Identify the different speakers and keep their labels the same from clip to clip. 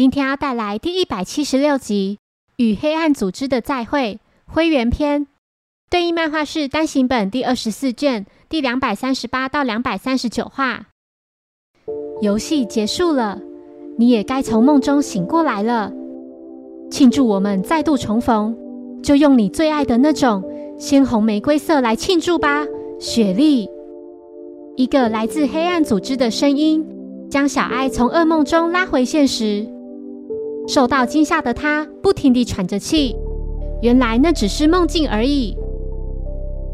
Speaker 1: 今天要带来第一百七十六集《与黑暗组织的再会》灰原篇，对应漫画是单行本第二十四卷第两百三十八到两百三十九话。游戏结束了，你也该从梦中醒过来了。庆祝我们再度重逢，就用你最爱的那种鲜红玫瑰色来庆祝吧，雪莉。一个来自黑暗组织的声音将小爱从噩梦中拉回现实。受到惊吓的他不停地喘着气，原来那只是梦境而已。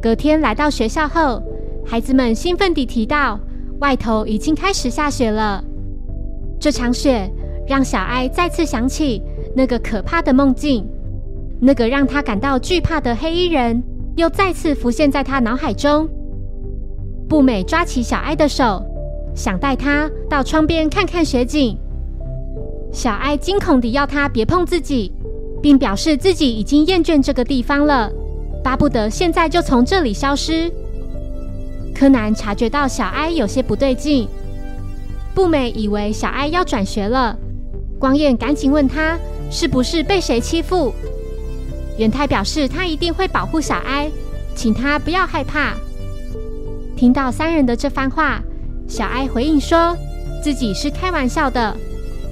Speaker 1: 隔天来到学校后，孩子们兴奋地提到，外头已经开始下雪了。这场雪让小艾再次想起那个可怕的梦境，那个让他感到惧怕的黑衣人又再次浮现在他脑海中。步美抓起小艾的手，想带他到窗边看看雪景。小艾惊恐地要他别碰自己，并表示自己已经厌倦这个地方了，巴不得现在就从这里消失。柯南察觉到小艾有些不对劲，步美以为小艾要转学了，光彦赶紧问他是不是被谁欺负。元太表示他一定会保护小艾，请他不要害怕。听到三人的这番话，小艾回应说自己是开玩笑的。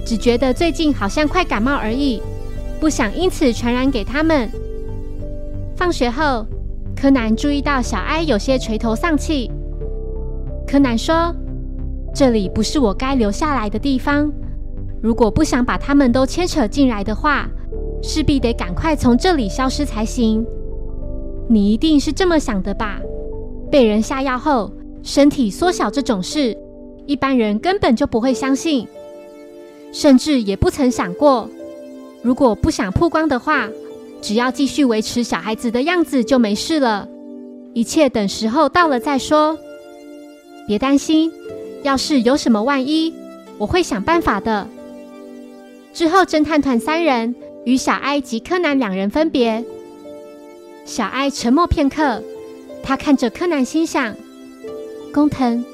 Speaker 1: 只觉得最近好像快感冒而已，不想因此传染给他们。放学后，柯南注意到小哀有些垂头丧气。柯南说：“这里不是我该留下来的地方。如果不想把他们都牵扯进来的话，势必得赶快从这里消失才行。你一定是这么想的吧？被人下药后身体缩小这种事，一般人根本就不会相信。”甚至也不曾想过，如果不想曝光的话，只要继续维持小孩子的样子就没事了。一切等时候到了再说。别担心，要是有什么万一，我会想办法的。之后，侦探团三人与小哀及柯南两人分别。小哀沉默片刻，他看着柯南，心想：“工藤，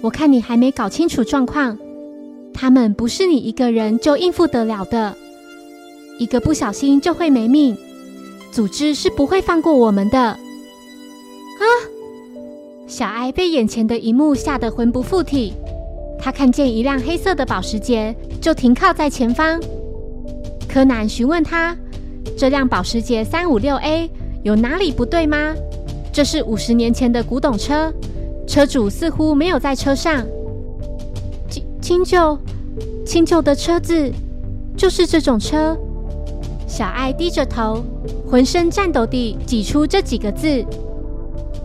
Speaker 1: 我看你还没搞清楚状况。”他们不是你一个人就应付得了的，一个不小心就会没命。组织是不会放过我们的。啊！小艾被眼前的一幕吓得魂不附体，他看见一辆黑色的保时捷就停靠在前方。柯南询问他：“这辆保时捷三五六 A 有哪里不对吗？这是五十年前的古董车，车主似乎没有在车上。”清旧，清旧的车子，就是这种车。小爱低着头，浑身颤抖地挤出这几个字。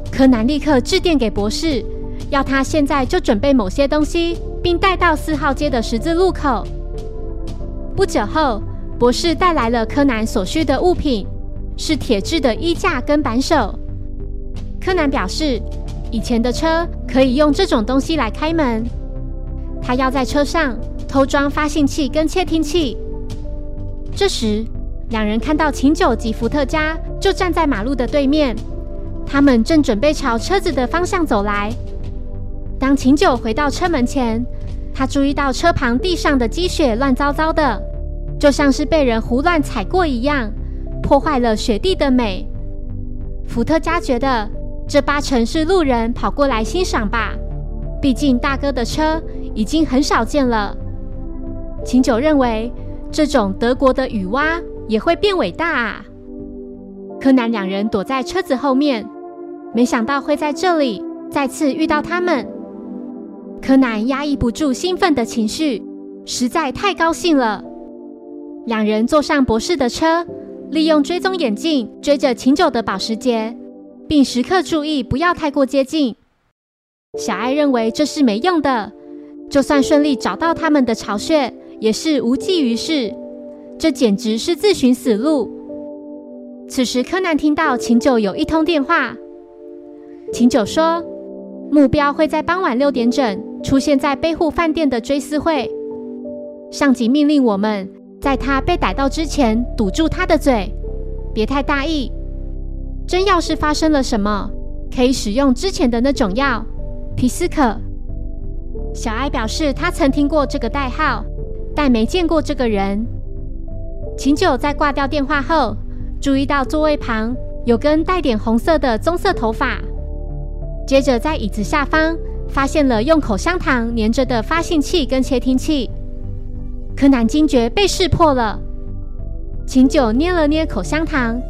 Speaker 1: 柯南立刻致电给博士，要他现在就准备某些东西，并带到四号街的十字路口。不久后，博士带来了柯南所需的物品，是铁质的衣架跟扳手。柯南表示，以前的车可以用这种东西来开门。他要在车上偷装发信器跟窃听器。这时，两人看到秦九及伏特加就站在马路的对面，他们正准备朝车子的方向走来。当秦九回到车门前，他注意到车旁地上的积雪乱糟糟的，就像是被人胡乱踩过一样，破坏了雪地的美。伏特加觉得这八成是路人跑过来欣赏吧，毕竟大哥的车。已经很少见了。秦九认为，这种德国的雨蛙也会变伟大啊！柯南两人躲在车子后面，没想到会在这里再次遇到他们。柯南压抑不住兴奋的情绪，实在太高兴了。两人坐上博士的车，利用追踪眼镜追着秦九的保时捷，并时刻注意不要太过接近。小爱认为这是没用的。就算顺利找到他们的巢穴，也是无济于事。这简直是自寻死路。此时，柯南听到秦九有一通电话。秦九说，目标会在傍晚六点整出现在背户饭店的追思会。上级命令我们在他被逮到之前堵住他的嘴，别太大意。真要是发生了什么，可以使用之前的那种药皮斯可。小艾表示，他曾听过这个代号，但没见过这个人。秦九在挂掉电话后，注意到座位旁有根带点红色的棕色头发，接着在椅子下方发现了用口香糖粘着的发信器跟窃听器。柯南惊觉被识破了，秦九捏了捏口香糖，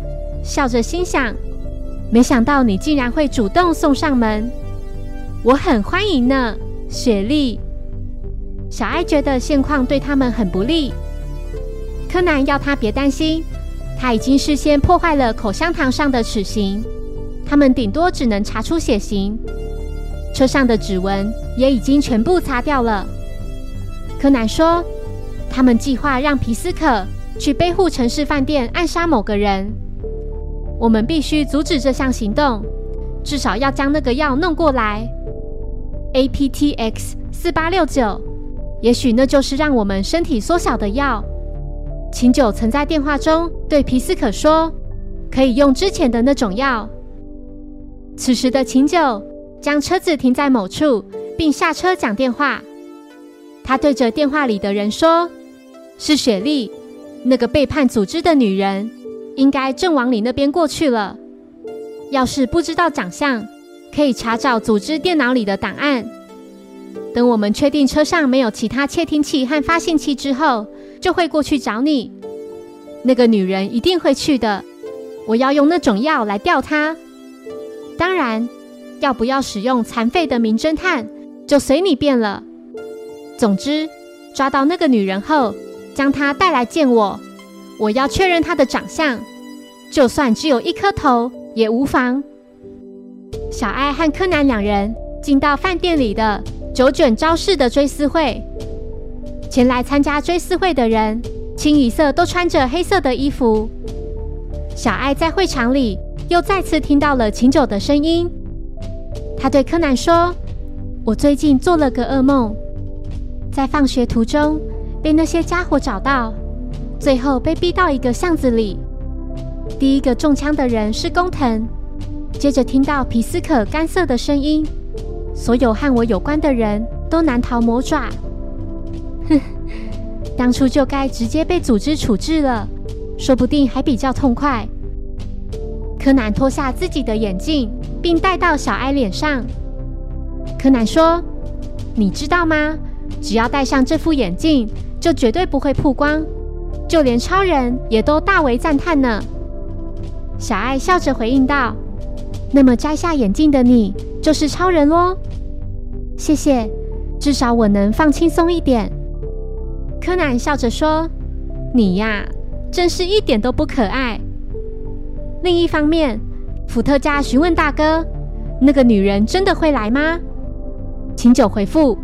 Speaker 1: 笑着心想：没想到你竟然会主动送上门，我很欢迎呢，雪莉。小爱觉得现况对他们很不利。柯南要他别担心，他已经事先破坏了口香糖上的齿形，他们顶多只能查出血型，车上的指纹也已经全部擦掉了。柯南说，他们计划让皮斯可去背护城市饭店暗杀某个人，我们必须阻止这项行动，至少要将那个药弄过来。APTX 四八六九，也许那就是让我们身体缩小的药。秦九曾在电话中对皮斯可说：“可以用之前的那种药。”此时的秦九将车子停在某处，并下车讲电话。他对着电话里的人说：“是雪莉，那个背叛组织的女人，应该正往你那边过去了。要是不知道长相，可以查找组织电脑里的档案。等我们确定车上没有其他窃听器和发信器之后。”就会过去找你，那个女人一定会去的。我要用那种药来吊她。当然，要不要使用残废的名侦探，就随你便了。总之，抓到那个女人后，将她带来见我。我要确认她的长相，就算只有一颗头也无妨。小爱和柯南两人进到饭店里的九卷招式的追思会。前来参加追思会的人，清一色都穿着黑色的衣服。小爱在会场里又再次听到了琴酒的声音。他对柯南说：“我最近做了个噩梦，在放学途中被那些家伙找到，最后被逼到一个巷子里。第一个中枪的人是工藤，接着听到皮斯可干涩的声音，所有和我有关的人都难逃魔爪。”哼，当初就该直接被组织处置了，说不定还比较痛快。柯南脱下自己的眼镜，并戴到小艾脸上。柯南说：“你知道吗？只要戴上这副眼镜，就绝对不会曝光，就连超人也都大为赞叹呢。”小艾笑着回应道：“那么摘下眼镜的你，就是超人喽？谢谢，至少我能放轻松一点。”柯南笑着说：“你呀，真是一点都不可爱。”另一方面，伏特加询问大哥：“那个女人真的会来吗？”秦九回复：“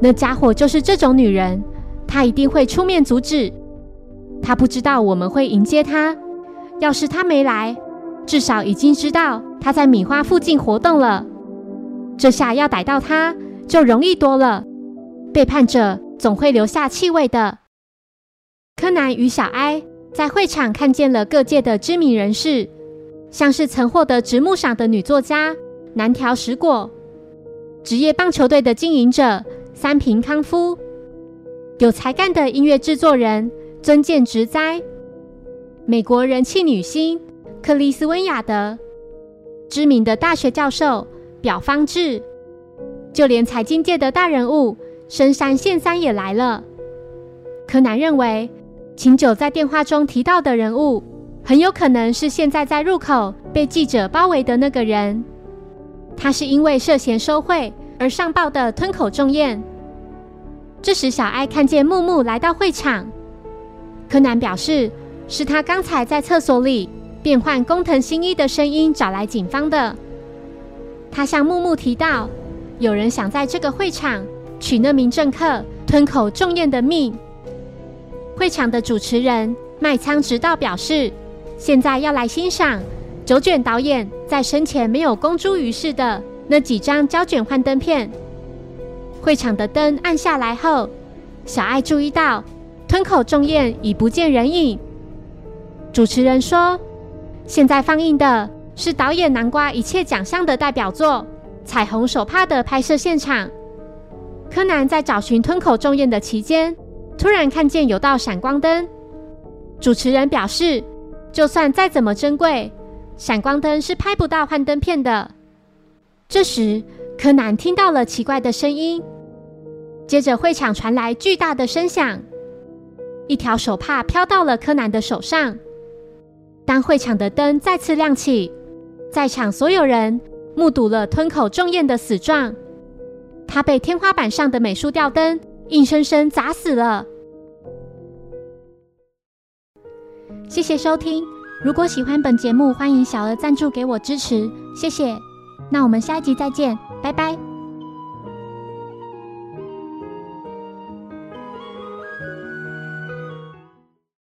Speaker 1: 那家伙就是这种女人，她一定会出面阻止。她不知道我们会迎接她。要是她没来，至少已经知道他在米花附近活动了。这下要逮到他就容易多了。背叛者。”总会留下气味的。柯南与小哀在会场看见了各界的知名人士，像是曾获得直木赏的女作家南条实果，职业棒球队的经营者三平康夫，有才干的音乐制作人尊见直哉，美国人气女星克里斯温雅德，知名的大学教授表方志，就连财经界的大人物。深山县三也来了。柯南认为，秦九在电话中提到的人物，很有可能是现在在入口被记者包围的那个人。他是因为涉嫌收贿而上报的吞口重宴。这时，小爱看见木木来到会场。柯南表示，是他刚才在厕所里变换工藤新一的声音找来警方的。他向木木提到，有人想在这个会场。取那名政客吞口重彦的命。会场的主持人麦仓直道表示，现在要来欣赏九卷导演在生前没有公诸于世的那几张胶卷幻灯片。会场的灯暗下来后，小爱注意到吞口重彦已不见人影。主持人说，现在放映的是导演南瓜一切奖项的代表作《彩虹手帕》的拍摄现场。柯南在找寻吞口重彦的期间，突然看见有道闪光灯。主持人表示，就算再怎么珍贵，闪光灯是拍不到幻灯片的。这时，柯南听到了奇怪的声音，接着会场传来巨大的声响，一条手帕飘到了柯南的手上。当会场的灯再次亮起，在场所有人目睹了吞口重咽的死状，他被天花板上的美术吊灯硬生生砸死了。谢谢收听，如果喜欢本节目，欢迎小额赞助给我支持，谢谢。那我们下一集再见，拜拜。